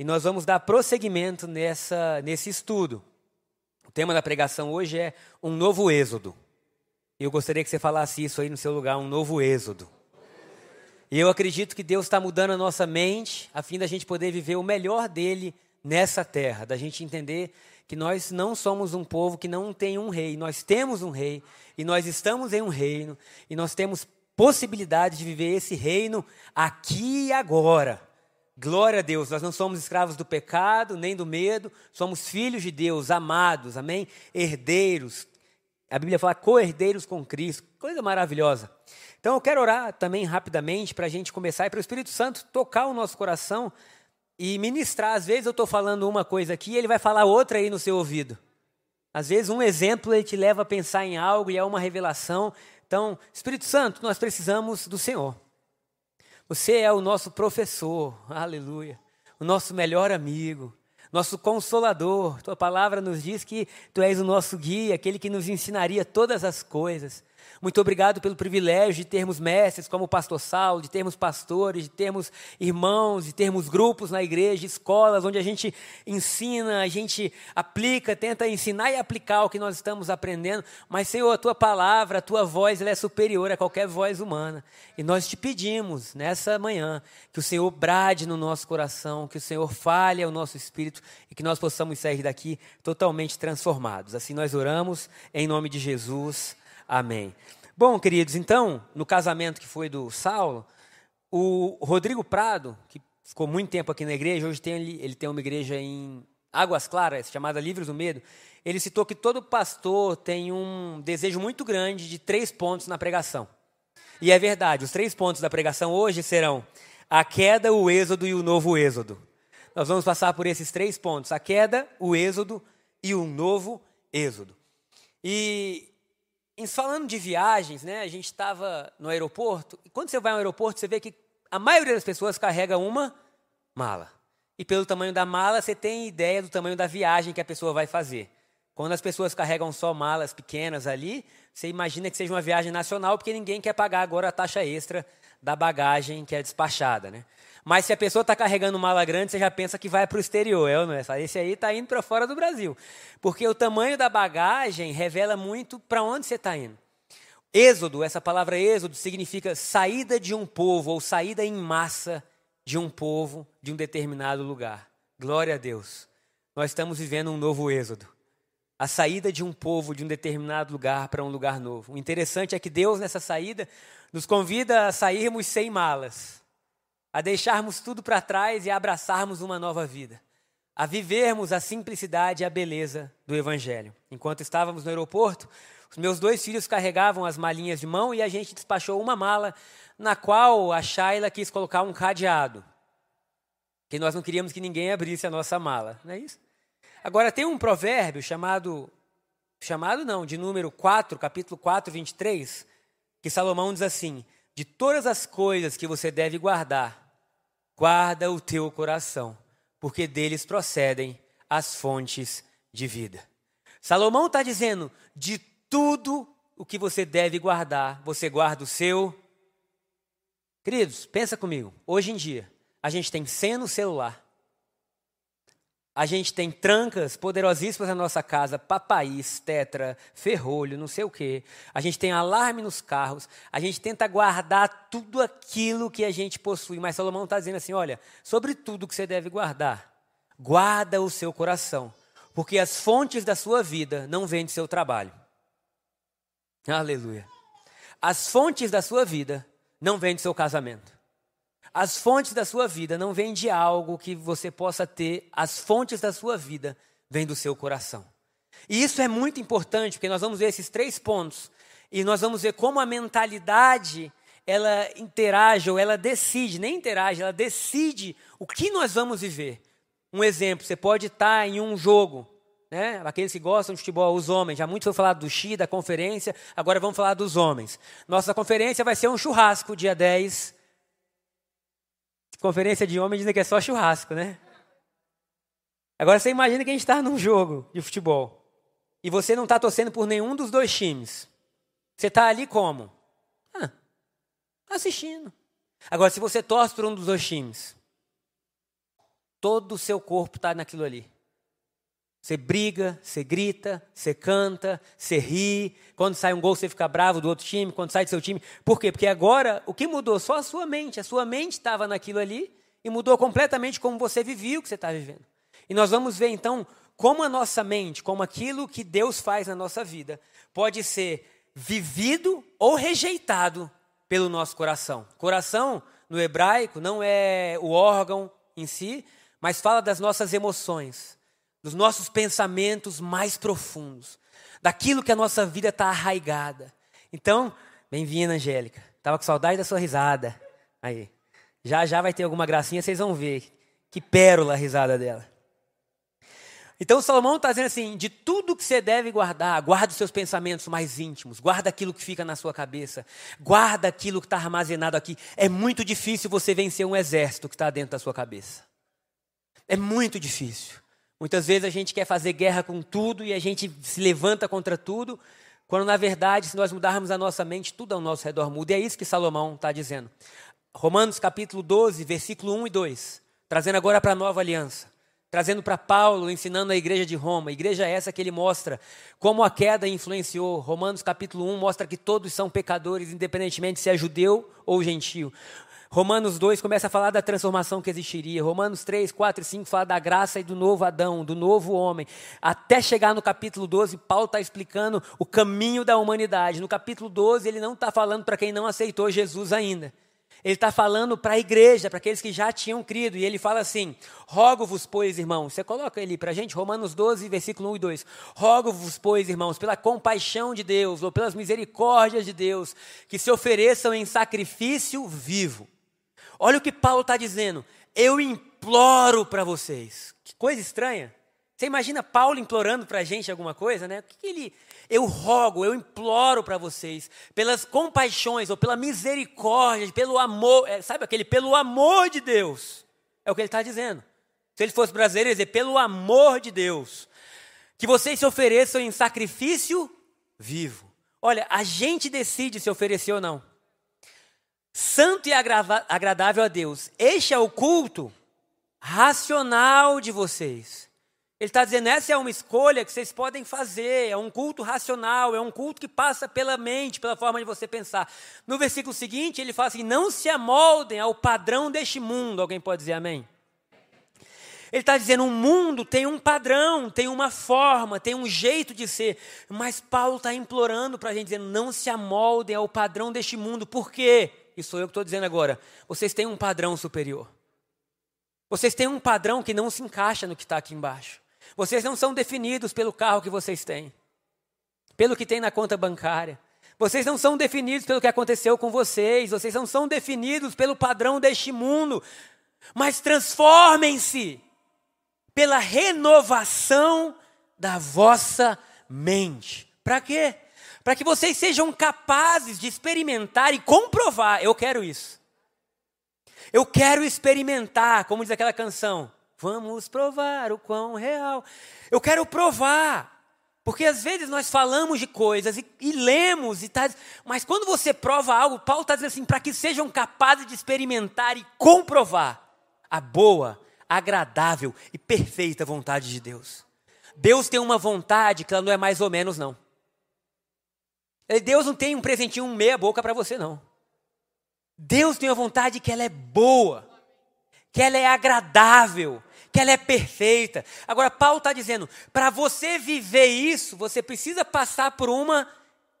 E nós vamos dar prosseguimento nessa, nesse estudo. O tema da pregação hoje é um novo êxodo. Eu gostaria que você falasse isso aí no seu lugar, um novo êxodo. E eu acredito que Deus está mudando a nossa mente, a fim da gente poder viver o melhor dele nessa terra, da gente entender que nós não somos um povo que não tem um rei, nós temos um rei, e nós estamos em um reino, e nós temos possibilidade de viver esse reino aqui e agora. Glória a Deus, nós não somos escravos do pecado, nem do medo, somos filhos de Deus, amados, amém? Herdeiros. A Bíblia fala co-herdeiros com Cristo, coisa maravilhosa. Então eu quero orar também rapidamente para a gente começar e para o Espírito Santo tocar o nosso coração e ministrar. Às vezes eu estou falando uma coisa aqui e ele vai falar outra aí no seu ouvido. Às vezes um exemplo ele te leva a pensar em algo e é uma revelação. Então, Espírito Santo, nós precisamos do Senhor. Você é o nosso professor, aleluia, o nosso melhor amigo, nosso consolador. Tua palavra nos diz que tu és o nosso guia, aquele que nos ensinaria todas as coisas. Muito obrigado pelo privilégio de termos mestres como o pastor Saulo, de termos pastores, de termos irmãos, de termos grupos na igreja, escolas onde a gente ensina, a gente aplica, tenta ensinar e aplicar o que nós estamos aprendendo. Mas, Senhor, a tua palavra, a tua voz, ela é superior a qualquer voz humana. E nós te pedimos nessa manhã que o Senhor brade no nosso coração, que o Senhor fale ao nosso espírito e que nós possamos sair daqui totalmente transformados. Assim nós oramos em nome de Jesus. Amém. Bom, queridos, então, no casamento que foi do Saulo, o Rodrigo Prado, que ficou muito tempo aqui na igreja, hoje tem, ele tem uma igreja em Águas Claras, chamada Livres do Medo, ele citou que todo pastor tem um desejo muito grande de três pontos na pregação. E é verdade, os três pontos da pregação hoje serão a queda, o êxodo e o novo êxodo. Nós vamos passar por esses três pontos: a queda, o êxodo e o novo êxodo. E em falando de viagens, né, a gente estava no aeroporto, e quando você vai ao aeroporto, você vê que a maioria das pessoas carrega uma mala. E pelo tamanho da mala, você tem ideia do tamanho da viagem que a pessoa vai fazer. Quando as pessoas carregam só malas pequenas ali, você imagina que seja uma viagem nacional, porque ninguém quer pagar agora a taxa extra da bagagem que é despachada, né? Mas se a pessoa está carregando mala grande, você já pensa que vai para o exterior, é não é? Esse aí está indo para fora do Brasil. Porque o tamanho da bagagem revela muito para onde você está indo. Êxodo, essa palavra êxodo, significa saída de um povo ou saída em massa de um povo de um determinado lugar. Glória a Deus. Nós estamos vivendo um novo êxodo. A saída de um povo de um determinado lugar para um lugar novo. O interessante é que Deus, nessa saída, nos convida a sairmos sem malas a deixarmos tudo para trás e a abraçarmos uma nova vida, a vivermos a simplicidade e a beleza do Evangelho. Enquanto estávamos no aeroporto, os meus dois filhos carregavam as malinhas de mão e a gente despachou uma mala na qual a Shayla quis colocar um cadeado, que nós não queríamos que ninguém abrisse a nossa mala, não é isso? Agora tem um provérbio chamado chamado não, de número 4, capítulo 4, 23, que Salomão diz assim: de todas as coisas que você deve guardar, guarda o teu coração, porque deles procedem as fontes de vida. Salomão está dizendo: de tudo o que você deve guardar, você guarda o seu. Queridos, pensa comigo. Hoje em dia, a gente tem senha no celular, a gente tem trancas poderosíssimas na nossa casa, papaís, tetra, ferrolho, não sei o quê. A gente tem alarme nos carros. A gente tenta guardar tudo aquilo que a gente possui. Mas Salomão está dizendo assim: olha, sobre tudo que você deve guardar, guarda o seu coração, porque as fontes da sua vida não vêm do seu trabalho. Aleluia. As fontes da sua vida não vêm do seu casamento. As fontes da sua vida não vêm de algo que você possa ter, as fontes da sua vida vêm do seu coração. E isso é muito importante, porque nós vamos ver esses três pontos e nós vamos ver como a mentalidade ela interage ou ela decide, nem interage, ela decide o que nós vamos viver Um exemplo, você pode estar em um jogo, né? Aqueles que gostam de futebol, os homens. Já muito foi falado do Xi, da conferência, agora vamos falar dos homens. Nossa conferência vai ser um churrasco, dia 10. Conferência de homens dizem que é só churrasco, né? Agora você imagina que a gente está num jogo de futebol e você não está torcendo por nenhum dos dois times. Você está ali como? Ah, assistindo. Agora, se você torce por um dos dois times, todo o seu corpo está naquilo ali. Você briga, você grita, você canta, você ri. Quando sai um gol, você fica bravo do outro time. Quando sai do seu time. Por quê? Porque agora o que mudou? Só a sua mente. A sua mente estava naquilo ali e mudou completamente como você vivia o que você está vivendo. E nós vamos ver então como a nossa mente, como aquilo que Deus faz na nossa vida, pode ser vivido ou rejeitado pelo nosso coração. Coração, no hebraico, não é o órgão em si, mas fala das nossas emoções, dos nossos pensamentos mais profundos, daquilo que a nossa vida está arraigada. Então, bem-vinda, Angélica. Estava com saudade da sua risada. Aí. Já já vai ter alguma gracinha, vocês vão ver. Que pérola a risada dela. Então Salomão está dizendo assim: de tudo que você deve guardar, guarda os seus pensamentos mais íntimos, guarda aquilo que fica na sua cabeça, guarda aquilo que está armazenado aqui. É muito difícil você vencer um exército que está dentro da sua cabeça. É muito difícil. Muitas vezes a gente quer fazer guerra com tudo e a gente se levanta contra tudo, quando na verdade, se nós mudarmos a nossa mente, tudo ao nosso redor muda. E é isso que Salomão está dizendo. Romanos capítulo 12, versículo 1 e 2, trazendo agora para a nova aliança trazendo para Paulo, ensinando a igreja de Roma. Igreja é essa que ele mostra como a queda influenciou. Romanos capítulo 1 mostra que todos são pecadores, independentemente se é judeu ou gentio. Romanos 2 começa a falar da transformação que existiria. Romanos 3, 4 e 5 fala da graça e do novo Adão, do novo homem. Até chegar no capítulo 12, Paulo está explicando o caminho da humanidade. No capítulo 12, ele não está falando para quem não aceitou Jesus ainda. Ele está falando para a igreja, para aqueles que já tinham crido, e ele fala assim: Rogo-vos, pois, irmãos, você coloca ele para a gente, Romanos 12, versículo 1 e 2: Rogo-vos, pois, irmãos, pela compaixão de Deus, ou pelas misericórdias de Deus, que se ofereçam em sacrifício vivo. Olha o que Paulo está dizendo: Eu imploro para vocês. Que coisa estranha. Você imagina Paulo implorando para a gente alguma coisa, né? O que, que ele eu rogo, eu imploro para vocês, pelas compaixões ou pela misericórdia, pelo amor, é, sabe aquele, pelo amor de Deus. É o que ele está dizendo. Se ele fosse brasileiro, ele ia dizer, pelo amor de Deus, que vocês se ofereçam em sacrifício vivo. Olha, a gente decide se oferecer ou não. Santo e agradável a Deus. Este é o culto racional de vocês. Ele está dizendo: essa é uma escolha que vocês podem fazer, é um culto racional, é um culto que passa pela mente, pela forma de você pensar. No versículo seguinte, ele fala assim: não se amoldem ao padrão deste mundo. Alguém pode dizer amém? Ele está dizendo: o mundo tem um padrão, tem uma forma, tem um jeito de ser. Mas Paulo está implorando para a gente, dizendo: não se amoldem ao padrão deste mundo. Por quê? Isso sou eu que estou dizendo agora. Vocês têm um padrão superior. Vocês têm um padrão que não se encaixa no que está aqui embaixo. Vocês não são definidos pelo carro que vocês têm, pelo que tem na conta bancária. Vocês não são definidos pelo que aconteceu com vocês, vocês não são definidos pelo padrão deste mundo, mas transformem-se pela renovação da vossa mente. Para quê? Para que vocês sejam capazes de experimentar e comprovar. Eu quero isso. Eu quero experimentar, como diz aquela canção. Vamos provar o quão real. Eu quero provar. Porque às vezes nós falamos de coisas e, e lemos, e tá, mas quando você prova algo, Paulo está dizendo assim: para que sejam capazes de experimentar e comprovar a boa, agradável e perfeita vontade de Deus. Deus tem uma vontade que ela não é mais ou menos, não. Deus não tem um presentinho, um meia-boca para você, não. Deus tem uma vontade que ela é boa, que ela é agradável, que ela é perfeita. Agora, Paulo está dizendo: para você viver isso, você precisa passar por uma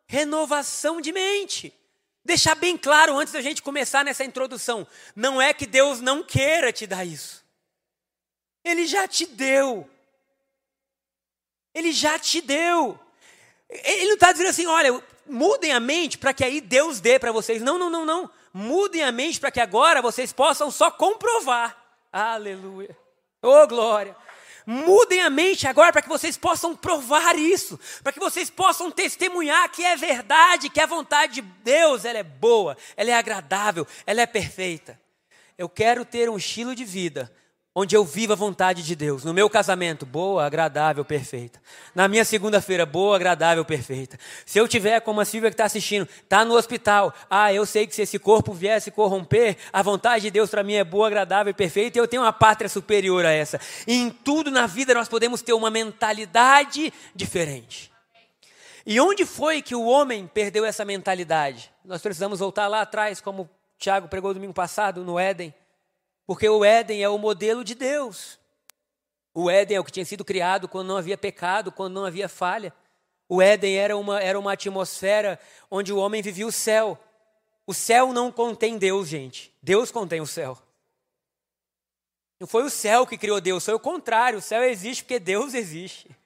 renovação de mente. Deixar bem claro antes da gente começar nessa introdução: não é que Deus não queira te dar isso, Ele já te deu. Ele já te deu. Ele não está dizendo assim, olha, mudem a mente para que aí Deus dê para vocês. Não, não, não, não. Mudem a mente para que agora vocês possam só comprovar. Aleluia. Oh, glória! Mudem a mente agora para que vocês possam provar isso, para que vocês possam testemunhar que é verdade, que a vontade de Deus ela é boa, ela é agradável, ela é perfeita. Eu quero ter um estilo de vida onde eu vivo a vontade de Deus. No meu casamento, boa, agradável, perfeita. Na minha segunda-feira, boa, agradável, perfeita. Se eu tiver, como a Silvia que está assistindo, está no hospital, ah, eu sei que se esse corpo vier se corromper, a vontade de Deus para mim é boa, agradável e perfeita, e eu tenho uma pátria superior a essa. E em tudo na vida nós podemos ter uma mentalidade diferente. E onde foi que o homem perdeu essa mentalidade? Nós precisamos voltar lá atrás, como Tiago pregou domingo passado, no Éden. Porque o Éden é o modelo de Deus. O Éden é o que tinha sido criado quando não havia pecado, quando não havia falha. O Éden era uma, era uma atmosfera onde o homem vivia o céu. O céu não contém Deus, gente. Deus contém o céu. Não foi o céu que criou Deus, foi o contrário. O céu existe porque Deus existe.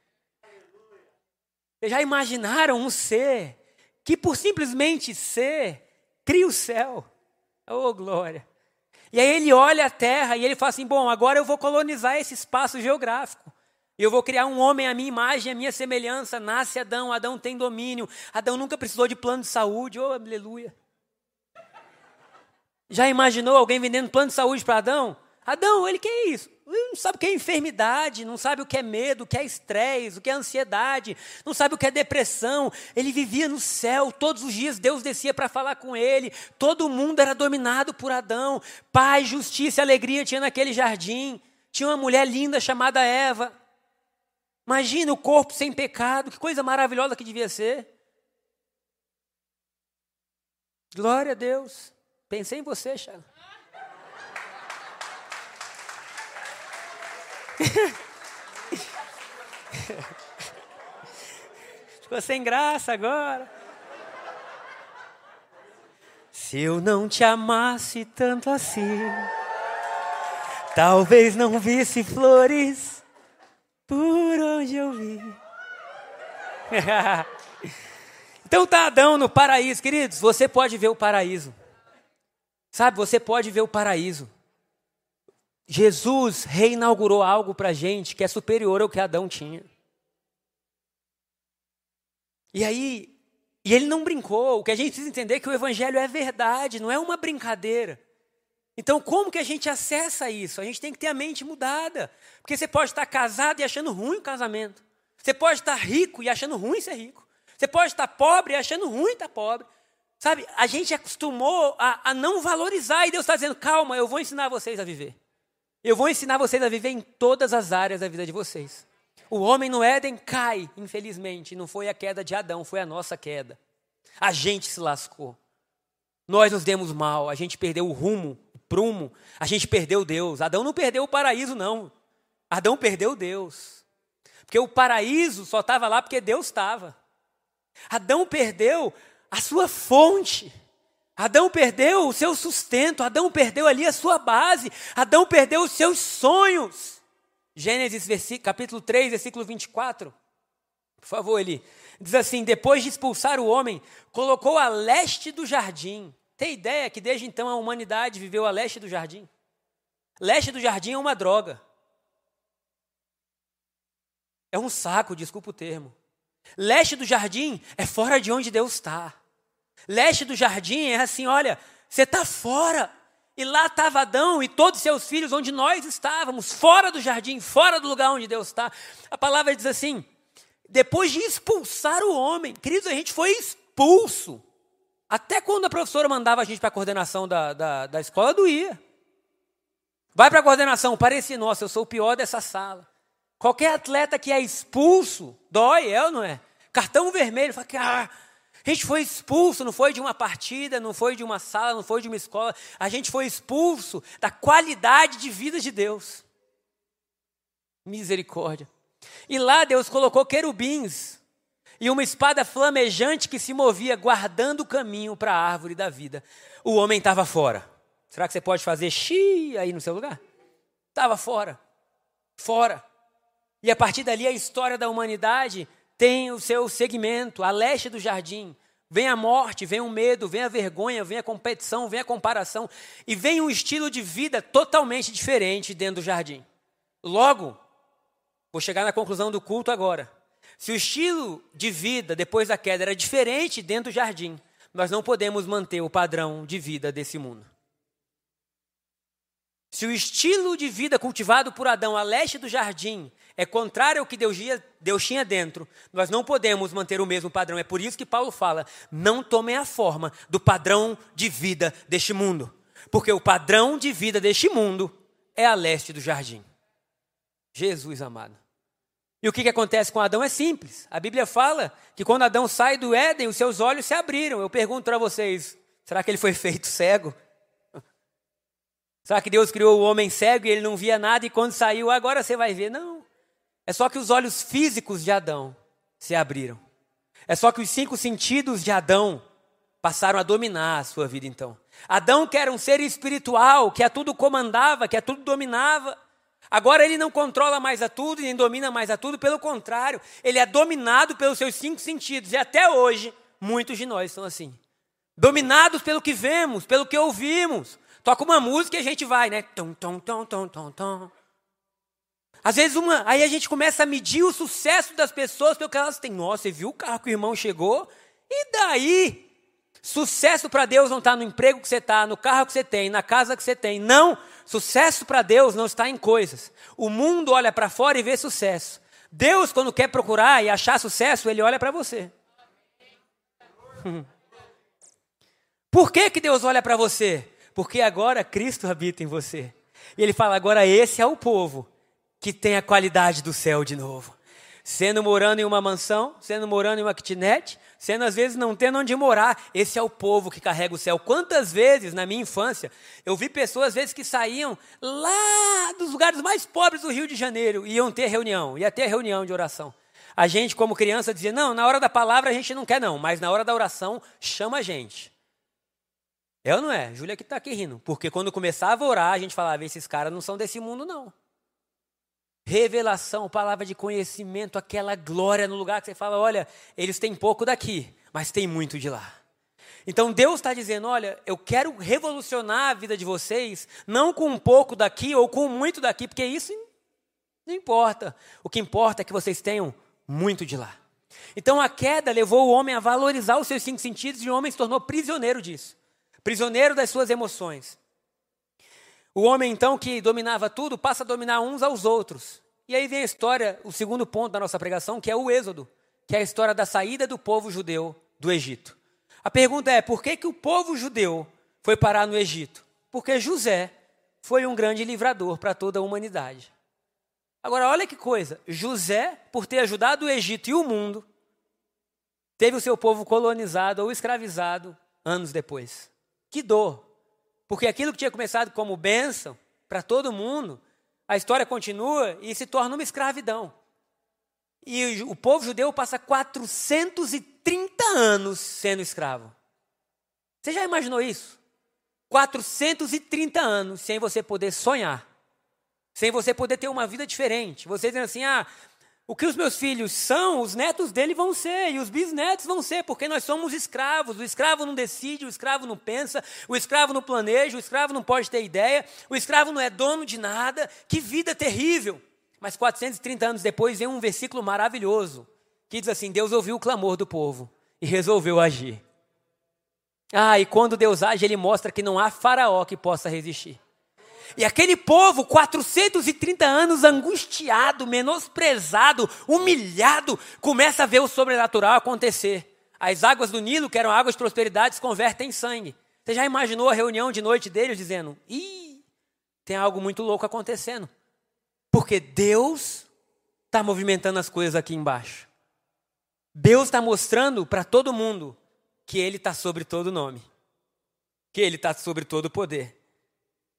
Vocês já imaginaram um ser que, por simplesmente ser, cria o céu? Oh, glória! E aí ele olha a terra e ele fala assim: bom, agora eu vou colonizar esse espaço geográfico. Eu vou criar um homem à minha imagem, à minha semelhança. Nasce Adão, Adão tem domínio. Adão nunca precisou de plano de saúde. Oh, aleluia. Já imaginou alguém vendendo plano de saúde para Adão? Adão, ele que é isso? Não sabe o que é enfermidade, não sabe o que é medo, o que é estresse, o que é ansiedade, não sabe o que é depressão. Ele vivia no céu, todos os dias Deus descia para falar com ele, todo mundo era dominado por Adão. Paz, justiça e alegria tinha naquele jardim. Tinha uma mulher linda chamada Eva. Imagina o corpo sem pecado, que coisa maravilhosa que devia ser. Glória a Deus. Pensei em você, Charles. Ficou sem graça agora. Se eu não te amasse tanto assim, talvez não visse flores por onde eu vi. então tá Adão no paraíso, queridos. Você pode ver o paraíso. Sabe, você pode ver o paraíso. Jesus reinaugurou algo para a gente que é superior ao que Adão tinha. E aí, e ele não brincou. O que a gente precisa entender é que o evangelho é verdade, não é uma brincadeira. Então, como que a gente acessa isso? A gente tem que ter a mente mudada. Porque você pode estar casado e achando ruim o casamento. Você pode estar rico e achando ruim ser rico. Você pode estar pobre e achando ruim estar pobre. Sabe, a gente acostumou a, a não valorizar e Deus está dizendo: calma, eu vou ensinar vocês a viver. Eu vou ensinar vocês a viver em todas as áreas da vida de vocês. O homem no Éden cai, infelizmente. Não foi a queda de Adão, foi a nossa queda. A gente se lascou. Nós nos demos mal, a gente perdeu o rumo, o prumo, a gente perdeu Deus. Adão não perdeu o paraíso, não. Adão perdeu Deus. Porque o paraíso só estava lá porque Deus estava. Adão perdeu a sua fonte. Adão perdeu o seu sustento, Adão perdeu ali a sua base, Adão perdeu os seus sonhos. Gênesis capítulo 3, versículo 24. Por favor, ele diz assim: depois de expulsar o homem, colocou a leste do jardim. Tem ideia que desde então a humanidade viveu a leste do jardim? Leste do jardim é uma droga. É um saco, desculpa o termo. Leste do jardim é fora de onde Deus está. Leste do jardim é assim: olha, você está fora. E lá estava Adão e todos seus filhos, onde nós estávamos, fora do jardim, fora do lugar onde Deus está. A palavra diz assim: depois de expulsar o homem, queridos, a gente foi expulso. Até quando a professora mandava a gente para a coordenação da, da, da escola, doía. Vai para a coordenação, parecia, nossa, eu sou o pior dessa sala. Qualquer atleta que é expulso, dói, é ou não é? Cartão vermelho, fala que, ah, a gente foi expulso, não foi de uma partida, não foi de uma sala, não foi de uma escola. A gente foi expulso da qualidade de vida de Deus. Misericórdia. E lá Deus colocou querubins e uma espada flamejante que se movia, guardando o caminho para a árvore da vida. O homem estava fora. Será que você pode fazer xi aí no seu lugar? Estava fora. Fora. E a partir dali a história da humanidade tem o seu segmento, a leste do jardim. Vem a morte, vem o medo, vem a vergonha, vem a competição, vem a comparação e vem um estilo de vida totalmente diferente dentro do jardim. Logo, vou chegar na conclusão do culto agora. Se o estilo de vida depois da queda era diferente dentro do jardim, nós não podemos manter o padrão de vida desse mundo. Se o estilo de vida cultivado por Adão a leste do jardim é contrário ao que Deus, Deus tinha dentro, nós não podemos manter o mesmo padrão. É por isso que Paulo fala: não tomem a forma do padrão de vida deste mundo. Porque o padrão de vida deste mundo é a leste do jardim. Jesus amado. E o que, que acontece com Adão é simples. A Bíblia fala que quando Adão sai do Éden, os seus olhos se abriram. Eu pergunto para vocês: será que ele foi feito cego? Será que Deus criou o homem cego e ele não via nada e quando saiu, agora você vai ver? Não. É só que os olhos físicos de Adão se abriram. É só que os cinco sentidos de Adão passaram a dominar a sua vida então. Adão que era um ser espiritual, que a tudo comandava, que a tudo dominava, Agora ele não controla mais a tudo e nem domina mais a tudo, pelo contrário, ele é dominado pelos seus cinco sentidos. E até hoje, muitos de nós são assim. Dominados pelo que vemos, pelo que ouvimos. Toca uma música e a gente vai, né? Tom, tom, tom, tom, tom, tom. Às vezes, uma, aí a gente começa a medir o sucesso das pessoas pelo que elas têm. Nossa, você viu o carro que o irmão chegou? E daí? Sucesso para Deus não está no emprego que você está, no carro que você tem, na casa que você tem. Não. Sucesso para Deus não está em coisas. O mundo olha para fora e vê sucesso. Deus, quando quer procurar e achar sucesso, ele olha para você. Por que, que Deus olha para você? Porque agora Cristo habita em você. E ele fala: agora esse é o povo que tem a qualidade do céu de novo. Sendo morando em uma mansão, sendo morando em uma kitnet, sendo às vezes não tendo onde morar. Esse é o povo que carrega o céu. Quantas vezes na minha infância eu vi pessoas às vezes que saíam lá dos lugares mais pobres do Rio de Janeiro e iam ter reunião, ia ter reunião de oração. A gente, como criança, dizia: não, na hora da palavra a gente não quer, não, mas na hora da oração chama a gente. É ou não é? Júlia que está aqui rindo. Porque quando começava a orar, a gente falava: esses caras não são desse mundo, não. Revelação, palavra de conhecimento, aquela glória no lugar que você fala: olha, eles têm pouco daqui, mas tem muito de lá. Então Deus está dizendo: olha, eu quero revolucionar a vida de vocês, não com um pouco daqui ou com muito daqui, porque isso não importa. O que importa é que vocês tenham muito de lá. Então a queda levou o homem a valorizar os seus cinco sentidos e o homem se tornou prisioneiro disso prisioneiro das suas emoções. O homem, então, que dominava tudo, passa a dominar uns aos outros. E aí vem a história, o segundo ponto da nossa pregação, que é o Êxodo, que é a história da saída do povo judeu do Egito. A pergunta é: por que, que o povo judeu foi parar no Egito? Porque José foi um grande livrador para toda a humanidade. Agora, olha que coisa: José, por ter ajudado o Egito e o mundo, teve o seu povo colonizado ou escravizado anos depois. Que dor! Porque aquilo que tinha começado como bênção para todo mundo, a história continua e se torna uma escravidão. E o povo judeu passa 430 anos sendo escravo. Você já imaginou isso? 430 anos sem você poder sonhar, sem você poder ter uma vida diferente. Você dizendo assim: ah, o que os meus filhos são, os netos dele vão ser, e os bisnetos vão ser, porque nós somos escravos. O escravo não decide, o escravo não pensa, o escravo não planeja, o escravo não pode ter ideia, o escravo não é dono de nada. Que vida terrível! Mas 430 anos depois vem um versículo maravilhoso, que diz assim: Deus ouviu o clamor do povo e resolveu agir. Ah, e quando Deus age, ele mostra que não há faraó que possa resistir. E aquele povo, 430 anos angustiado, menosprezado, humilhado, começa a ver o sobrenatural acontecer. As águas do Nilo, que eram águas de prosperidade, se convertem em sangue. Você já imaginou a reunião de noite deles dizendo: Ih, tem algo muito louco acontecendo. Porque Deus está movimentando as coisas aqui embaixo. Deus está mostrando para todo mundo que Ele está sobre todo nome, que Ele está sobre todo poder.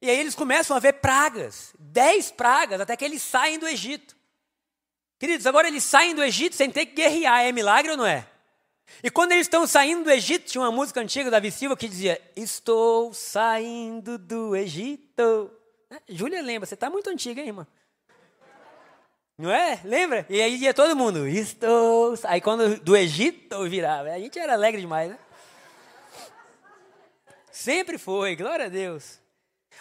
E aí eles começam a ver pragas, dez pragas, até que eles saem do Egito. Queridos, agora eles saem do Egito sem ter que guerrear, é milagre ou não é? E quando eles estão saindo do Egito, tinha uma música antiga da Silva que dizia: Estou saindo do Egito. Né? Júlia lembra, você está muito antiga, hein, irmã? Não é? Lembra? E aí ia todo mundo, estou. Aí quando do Egito virava, a gente era alegre demais, né? Sempre foi, glória a Deus.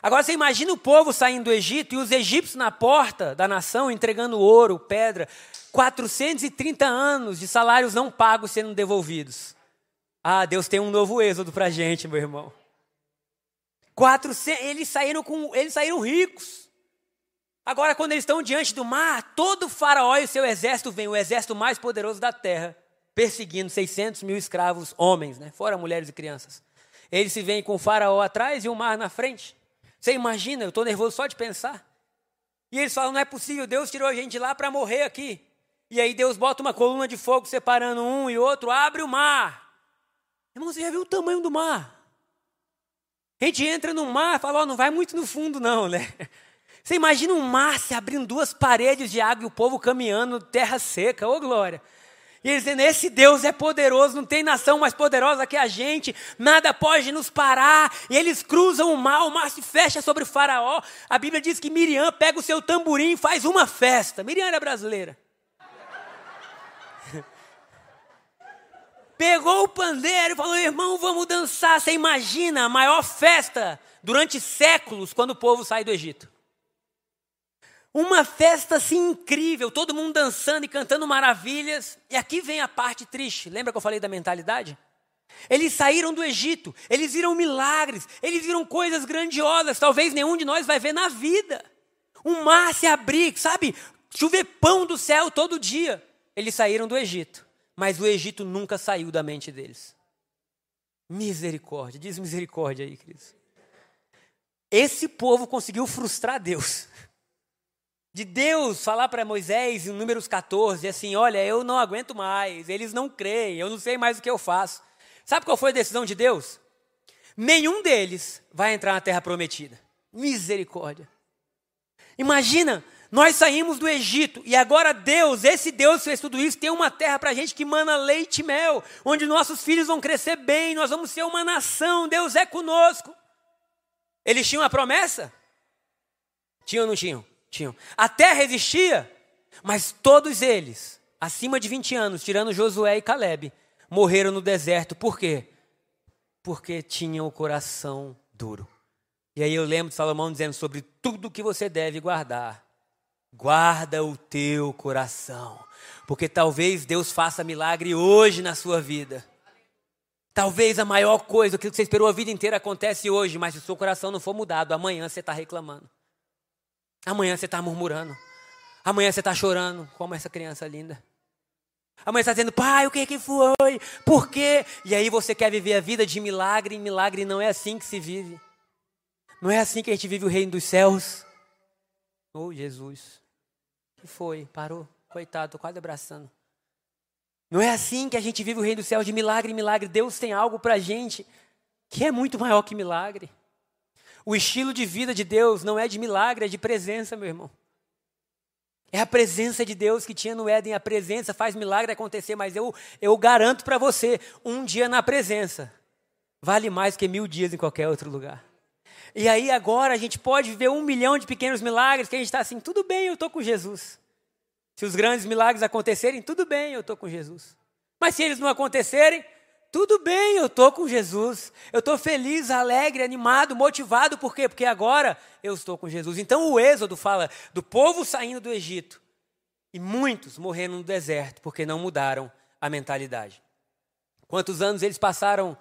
Agora você imagina o povo saindo do Egito e os egípcios na porta da nação entregando ouro, pedra, 430 anos de salários não pagos sendo devolvidos. Ah, Deus tem um novo êxodo para gente, meu irmão. 400, eles saíram com, eles saíram ricos. Agora, quando eles estão diante do mar, todo faraó e o seu exército vem, o exército mais poderoso da terra, perseguindo 600 mil escravos, homens, né? fora mulheres e crianças. Eles se veem com o faraó atrás e o mar na frente. Você imagina, eu estou nervoso só de pensar. E eles falam: não é possível, Deus tirou a gente lá para morrer aqui. E aí Deus bota uma coluna de fogo separando um e outro, abre o mar. Irmão, você já viu o tamanho do mar? A gente entra no mar e fala: oh, não vai muito no fundo, não, né? Você imagina um mar se abrindo duas paredes de água e o povo caminhando terra seca, ô oh, glória. E eles dizendo: esse Deus é poderoso, não tem nação mais poderosa que a gente, nada pode nos parar. E eles cruzam o mar, o mar se fecha sobre o Faraó. A Bíblia diz que Miriam pega o seu tamborim e faz uma festa. Miriam era brasileira. Pegou o pandeiro e falou: irmão, vamos dançar. Você imagina a maior festa durante séculos quando o povo sai do Egito. Uma festa assim incrível, todo mundo dançando e cantando maravilhas. E aqui vem a parte triste. Lembra que eu falei da mentalidade? Eles saíram do Egito, eles viram milagres, eles viram coisas grandiosas, talvez nenhum de nós vai ver na vida. Um mar se abrir, sabe? Chover pão do céu todo dia. Eles saíram do Egito, mas o Egito nunca saiu da mente deles. Misericórdia, diz misericórdia aí, Cris. Esse povo conseguiu frustrar Deus de Deus falar para Moisés em Números 14, assim: Olha, eu não aguento mais, eles não creem, eu não sei mais o que eu faço. Sabe qual foi a decisão de Deus? Nenhum deles vai entrar na terra prometida. Misericórdia. Imagina, nós saímos do Egito e agora Deus, esse Deus fez tudo isso, tem uma terra para a gente que mana leite e mel, onde nossos filhos vão crescer bem, nós vamos ser uma nação, Deus é conosco. Eles tinham a promessa? Tinham ou não tinham? Tinham. A terra existia, mas todos eles, acima de 20 anos, tirando Josué e Caleb, morreram no deserto. Por quê? Porque tinham o coração duro. E aí eu lembro de Salomão dizendo sobre tudo que você deve guardar. Guarda o teu coração, porque talvez Deus faça milagre hoje na sua vida. Talvez a maior coisa, aquilo que você esperou a vida inteira acontece hoje, mas se o seu coração não for mudado, amanhã você está reclamando. Amanhã você está murmurando. Amanhã você está chorando, como essa criança linda. Amanhã você está dizendo, pai, o que, que foi? Por quê? E aí você quer viver a vida de milagre, e milagre não é assim que se vive. Não é assim que a gente vive o reino dos céus. Oh, Jesus. O que foi? Parou? Coitado, estou quase abraçando. Não é assim que a gente vive o reino dos céus de milagre em milagre. Deus tem algo para a gente que é muito maior que milagre. O estilo de vida de Deus não é de milagre, é de presença, meu irmão. É a presença de Deus que tinha no Éden. A presença faz milagre acontecer, mas eu, eu garanto para você: um dia na presença vale mais que mil dias em qualquer outro lugar. E aí agora a gente pode ver um milhão de pequenos milagres que a gente está assim: tudo bem, eu estou com Jesus. Se os grandes milagres acontecerem, tudo bem, eu estou com Jesus. Mas se eles não acontecerem, tudo bem, eu estou com Jesus. Eu estou feliz, alegre, animado, motivado. Por quê? Porque agora eu estou com Jesus. Então o Êxodo fala do povo saindo do Egito e muitos morrendo no deserto porque não mudaram a mentalidade. Quantos anos eles passaram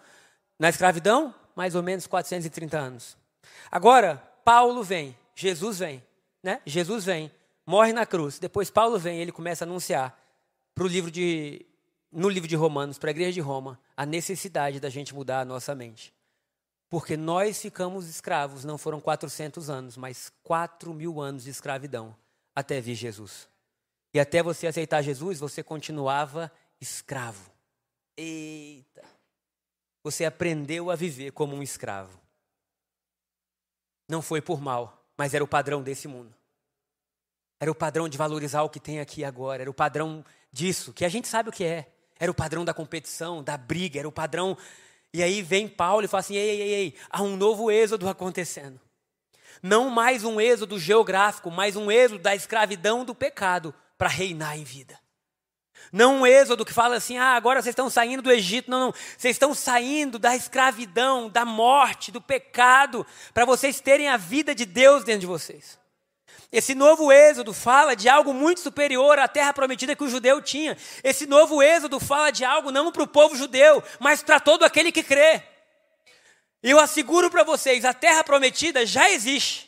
na escravidão? Mais ou menos 430 anos. Agora, Paulo vem, Jesus vem, né? Jesus vem, morre na cruz. Depois Paulo vem, ele começa a anunciar para o livro de no livro de Romanos, para a igreja de Roma, a necessidade da gente mudar a nossa mente. Porque nós ficamos escravos, não foram 400 anos, mas 4 mil anos de escravidão até vir Jesus. E até você aceitar Jesus, você continuava escravo. Eita! Você aprendeu a viver como um escravo. Não foi por mal, mas era o padrão desse mundo. Era o padrão de valorizar o que tem aqui agora, era o padrão disso, que a gente sabe o que é. Era o padrão da competição, da briga, era o padrão. E aí vem Paulo e fala assim: ei, ei, ei, ei, há um novo êxodo acontecendo. Não mais um êxodo geográfico, mas um êxodo da escravidão do pecado para reinar em vida. Não um êxodo que fala assim, ah, agora vocês estão saindo do Egito. Não, não. Vocês estão saindo da escravidão, da morte, do pecado, para vocês terem a vida de Deus dentro de vocês. Esse novo êxodo fala de algo muito superior à terra prometida que o judeu tinha. Esse novo êxodo fala de algo não para o povo judeu, mas para todo aquele que crê. E eu asseguro para vocês: a terra prometida já existe.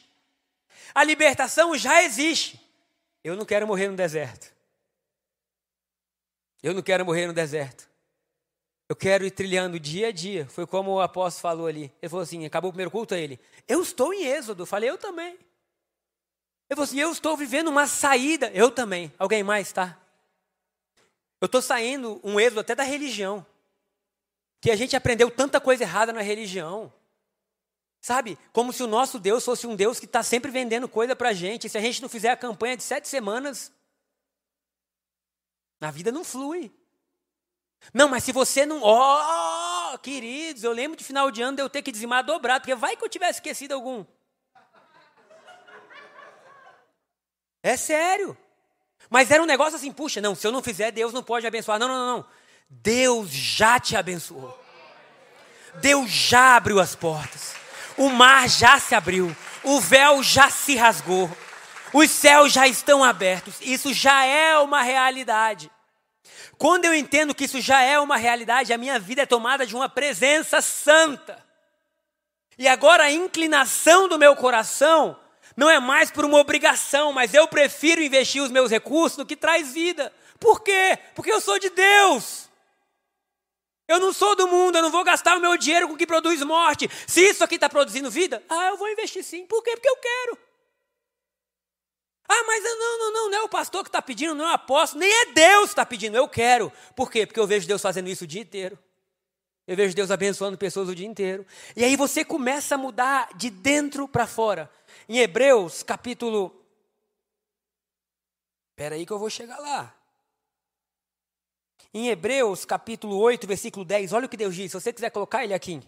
A libertação já existe. Eu não quero morrer no deserto. Eu não quero morrer no deserto. Eu quero ir trilhando dia a dia. Foi como o apóstolo falou ali. Ele falou assim: acabou o primeiro culto a ele. Eu estou em Êxodo. Falei, eu também. Ele falou assim: eu estou vivendo uma saída. Eu também. Alguém mais, tá? Eu estou saindo um êxodo até da religião. Que a gente aprendeu tanta coisa errada na religião. Sabe? Como se o nosso Deus fosse um Deus que está sempre vendendo coisa para a gente. Se a gente não fizer a campanha de sete semanas, a vida não flui. Não, mas se você não. Oh, queridos, eu lembro de final de ano de eu ter que dizimar dobrado, porque vai que eu tivesse esquecido algum. É sério. Mas era um negócio assim, puxa, não, se eu não fizer, Deus não pode abençoar. Não, não, não, não. Deus já te abençoou. Deus já abriu as portas. O mar já se abriu. O véu já se rasgou. Os céus já estão abertos. Isso já é uma realidade. Quando eu entendo que isso já é uma realidade, a minha vida é tomada de uma presença santa. E agora a inclinação do meu coração não é mais por uma obrigação, mas eu prefiro investir os meus recursos no que traz vida. Por quê? Porque eu sou de Deus. Eu não sou do mundo, eu não vou gastar o meu dinheiro com o que produz morte. Se isso aqui está produzindo vida, ah, eu vou investir sim. Por quê? Porque eu quero. Ah, mas não, não, não, não é o pastor que está pedindo, não é o apóstolo, nem é Deus que está pedindo, eu quero. Por quê? Porque eu vejo Deus fazendo isso o dia inteiro. Eu vejo Deus abençoando pessoas o dia inteiro. E aí você começa a mudar de dentro para fora. Em Hebreus, capítulo. Espera aí que eu vou chegar lá. Em Hebreus, capítulo 8, versículo 10, olha o que Deus diz. Se você quiser colocar ele aqui.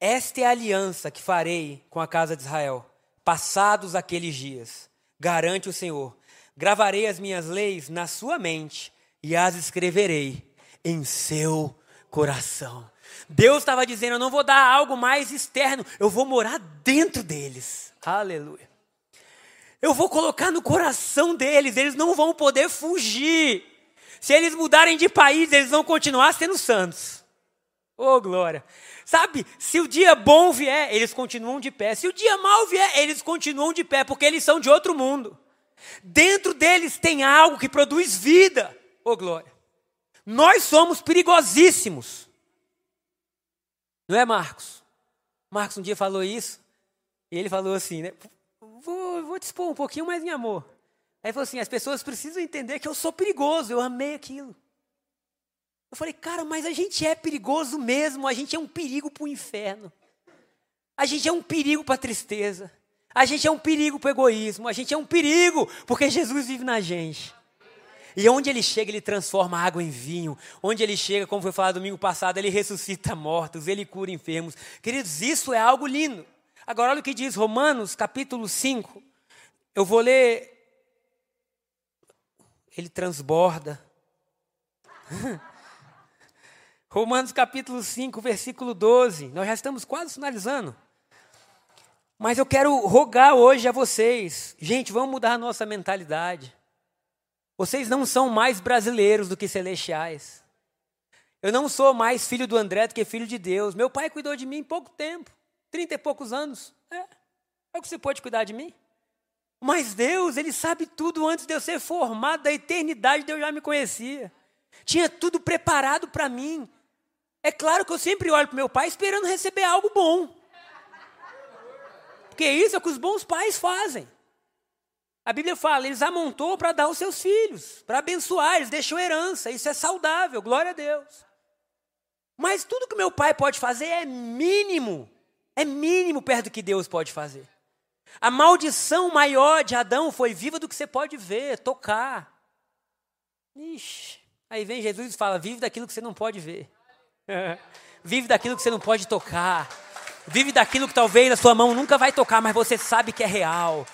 Esta é a aliança que farei com a casa de Israel, passados aqueles dias garante o Senhor. Gravarei as minhas leis na sua mente e as escreverei em seu coração. Deus estava dizendo: Eu não vou dar algo mais externo, eu vou morar dentro deles. Aleluia. Eu vou colocar no coração deles, eles não vão poder fugir. Se eles mudarem de país, eles vão continuar sendo santos. Oh, glória. Sabe, se o dia bom vier, eles continuam de pé. Se o dia mal vier, eles continuam de pé, porque eles são de outro mundo. Dentro deles tem algo que produz vida. Oh, glória. Nós somos perigosíssimos. Não é, Marcos? Marcos um dia falou isso. E ele falou assim, né? Vou, vou te expor um pouquinho mais em amor. Aí ele falou assim: as pessoas precisam entender que eu sou perigoso, eu amei aquilo. Eu falei, cara, mas a gente é perigoso mesmo, a gente é um perigo para o inferno. A gente é um perigo para a tristeza. A gente é um perigo para o egoísmo. A gente é um perigo porque Jesus vive na gente. E onde ele chega, ele transforma água em vinho. Onde ele chega, como foi falado domingo passado, ele ressuscita mortos, ele cura enfermos. Queridos, isso é algo lindo. Agora, olha o que diz Romanos, capítulo 5. Eu vou ler. Ele transborda. Romanos capítulo 5, versículo 12. Nós já estamos quase finalizando. Mas eu quero rogar hoje a vocês, gente, vamos mudar a nossa mentalidade. Vocês não são mais brasileiros do que celestiais. Eu não sou mais filho do André do que filho de Deus. Meu pai cuidou de mim em pouco tempo, trinta e poucos anos. É, é o que você pode cuidar de mim. Mas Deus, Ele sabe tudo antes de eu ser formado, da eternidade Deus já me conhecia. Tinha tudo preparado para mim. É claro que eu sempre olho para meu pai esperando receber algo bom. Porque isso é o que os bons pais fazem. A Bíblia fala, eles amontou para dar aos seus filhos, para abençoar, eles deixam herança, isso é saudável, glória a Deus. Mas tudo que meu pai pode fazer é mínimo, é mínimo perto do que Deus pode fazer. A maldição maior de Adão foi viva do que você pode ver, tocar. Ixi, aí vem Jesus e fala: vive daquilo que você não pode ver. Vive daquilo que você não pode tocar. Vive daquilo que talvez a sua mão nunca vai tocar, mas você sabe que é real.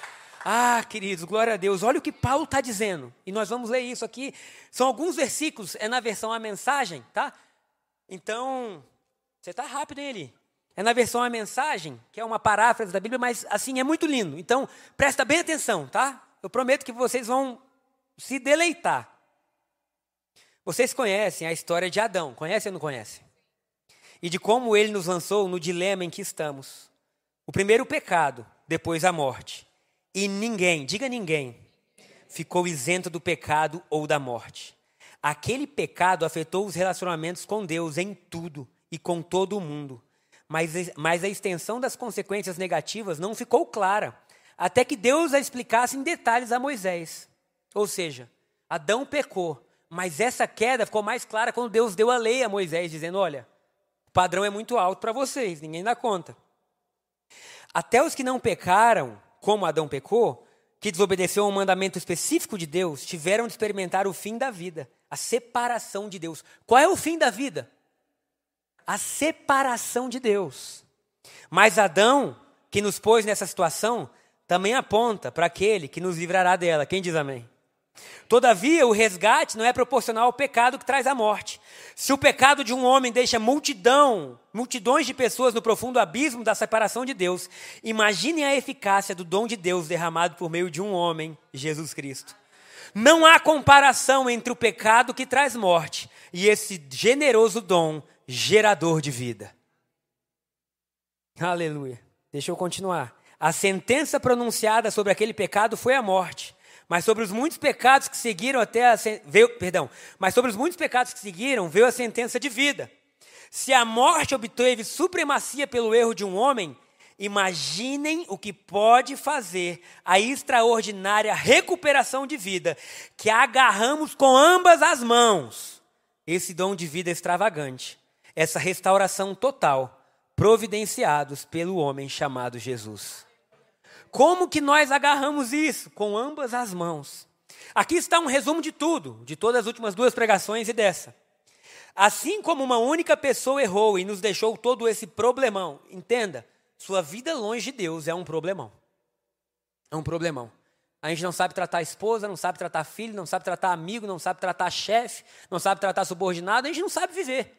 Ah, queridos, glória a Deus. Olha o que Paulo está dizendo. E nós vamos ler isso aqui. São alguns versículos, é na versão a mensagem, tá? Então, você está rápido, hein, Eli? É na versão a mensagem, que é uma paráfrase da Bíblia, mas assim, é muito lindo. Então, presta bem atenção, tá? Eu prometo que vocês vão se deleitar. Vocês conhecem a história de Adão, conhecem ou não conhecem? E de como ele nos lançou no dilema em que estamos. O primeiro pecado, depois a morte. E ninguém, diga ninguém, ficou isento do pecado ou da morte. Aquele pecado afetou os relacionamentos com Deus em tudo e com todo o mundo. Mas, mas a extensão das consequências negativas não ficou clara, até que Deus a explicasse em detalhes a Moisés. Ou seja, Adão pecou, mas essa queda ficou mais clara quando Deus deu a lei a Moisés, dizendo: olha, o padrão é muito alto para vocês, ninguém dá conta. Até os que não pecaram, como Adão pecou, que desobedeceu a um mandamento específico de Deus, tiveram de experimentar o fim da vida, a separação de Deus. Qual é o fim da vida? A separação de Deus. Mas Adão, que nos pôs nessa situação, também aponta para aquele que nos livrará dela. Quem diz amém? Todavia, o resgate não é proporcional ao pecado que traz a morte. Se o pecado de um homem deixa multidão, multidões de pessoas no profundo abismo da separação de Deus, imagine a eficácia do dom de Deus derramado por meio de um homem, Jesus Cristo. Não há comparação entre o pecado que traz morte e esse generoso dom gerador de vida. Aleluia. Deixa eu continuar. A sentença pronunciada sobre aquele pecado foi a morte. Mas sobre os muitos pecados que seguiram até a veio, perdão, mas sobre os muitos pecados que seguiram veio a sentença de vida. Se a morte obteve supremacia pelo erro de um homem, imaginem o que pode fazer a extraordinária recuperação de vida que agarramos com ambas as mãos. Esse dom de vida extravagante, essa restauração total, providenciados pelo homem chamado Jesus. Como que nós agarramos isso? Com ambas as mãos. Aqui está um resumo de tudo, de todas as últimas duas pregações e dessa. Assim como uma única pessoa errou e nos deixou todo esse problemão, entenda, sua vida longe de Deus é um problemão. É um problemão. A gente não sabe tratar esposa, não sabe tratar filho, não sabe tratar amigo, não sabe tratar chefe, não sabe tratar subordinado, a gente não sabe viver.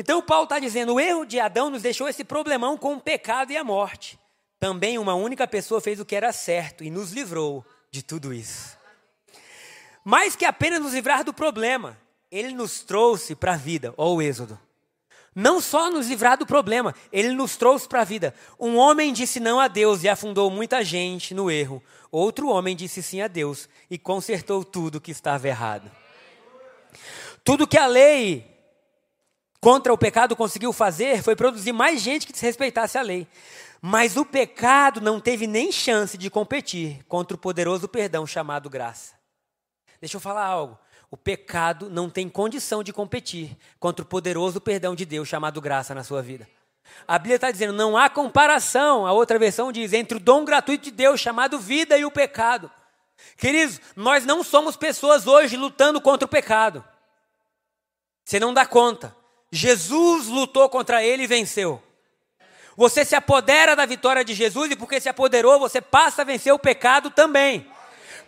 Então Paulo está dizendo: o erro de Adão nos deixou esse problemão com o pecado e a morte. Também uma única pessoa fez o que era certo e nos livrou de tudo isso. Mais que apenas nos livrar do problema, ele nos trouxe para a vida, ó o Êxodo. Não só nos livrar do problema, ele nos trouxe para a vida. Um homem disse não a Deus e afundou muita gente no erro. Outro homem disse sim a Deus e consertou tudo que estava errado. Tudo que a lei contra o pecado conseguiu fazer foi produzir mais gente que desrespeitasse a lei. Mas o pecado não teve nem chance de competir contra o poderoso perdão chamado graça. Deixa eu falar algo. O pecado não tem condição de competir contra o poderoso perdão de Deus chamado graça na sua vida. A Bíblia está dizendo, não há comparação. A outra versão diz, entre o dom gratuito de Deus chamado vida e o pecado. Queridos, nós não somos pessoas hoje lutando contra o pecado. Você não dá conta. Jesus lutou contra ele e venceu. Você se apodera da vitória de Jesus e porque se apoderou, você passa a vencer o pecado também.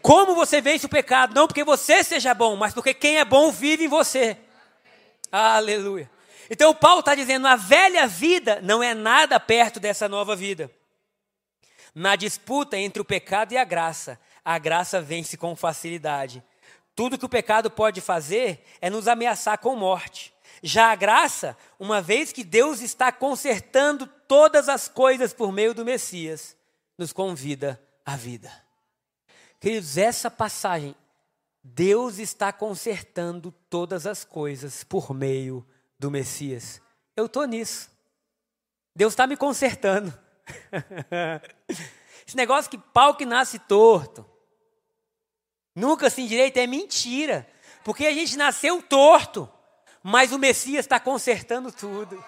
Como você vence o pecado? Não porque você seja bom, mas porque quem é bom vive em você. Aleluia. Então Paulo está dizendo: a velha vida não é nada perto dessa nova vida. Na disputa entre o pecado e a graça, a graça vence com facilidade. Tudo que o pecado pode fazer é nos ameaçar com morte. Já a graça, uma vez que Deus está consertando todas as coisas por meio do Messias, nos convida à vida. Queridos, essa passagem, Deus está consertando todas as coisas por meio do Messias. Eu estou nisso. Deus está me consertando. Esse negócio que pau que nasce torto, nunca se endireita, é mentira. Porque a gente nasceu torto mas o Messias está consertando tudo.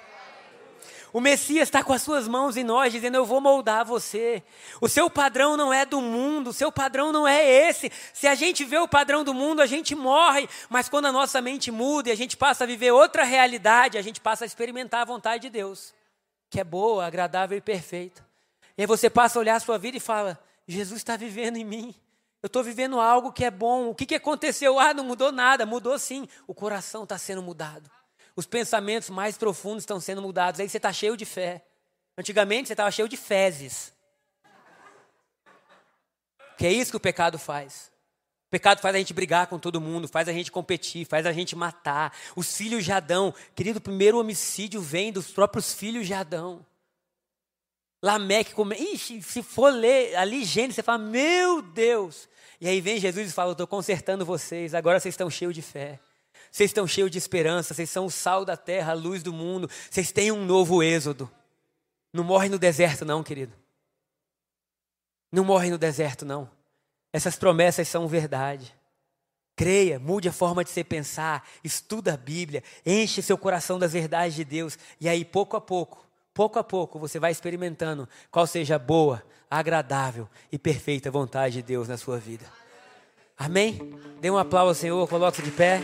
O Messias está com as suas mãos em nós, dizendo: Eu vou moldar você. O seu padrão não é do mundo, o seu padrão não é esse. Se a gente vê o padrão do mundo, a gente morre. Mas quando a nossa mente muda e a gente passa a viver outra realidade, a gente passa a experimentar a vontade de Deus, que é boa, agradável e perfeita. E aí você passa a olhar a sua vida e fala: Jesus está vivendo em mim. Eu estou vivendo algo que é bom. O que, que aconteceu? Ah, não mudou nada. Mudou sim. O coração está sendo mudado. Os pensamentos mais profundos estão sendo mudados. Aí você está cheio de fé. Antigamente você estava cheio de fezes. Que é isso que o pecado faz. O pecado faz a gente brigar com todo mundo, faz a gente competir, faz a gente matar. Os filhos de Adão, querido, o primeiro homicídio vem dos próprios filhos de Adão. Lameque, come... Ixi, se for ler ali Gênesis, você fala, meu Deus. E aí vem Jesus e fala, eu estou consertando vocês, agora vocês estão cheios de fé. Vocês estão cheios de esperança, vocês são o sal da terra, a luz do mundo. Vocês têm um novo êxodo. Não morre no deserto, não, querido. Não morre no deserto, não. Essas promessas são verdade. Creia, mude a forma de você pensar, estuda a Bíblia, enche seu coração das verdades de Deus, e aí, pouco a pouco, pouco a pouco, você vai experimentando qual seja a boa, agradável e perfeita vontade de Deus na sua vida. Amém? Dê um aplauso ao Senhor, coloque-se de pé.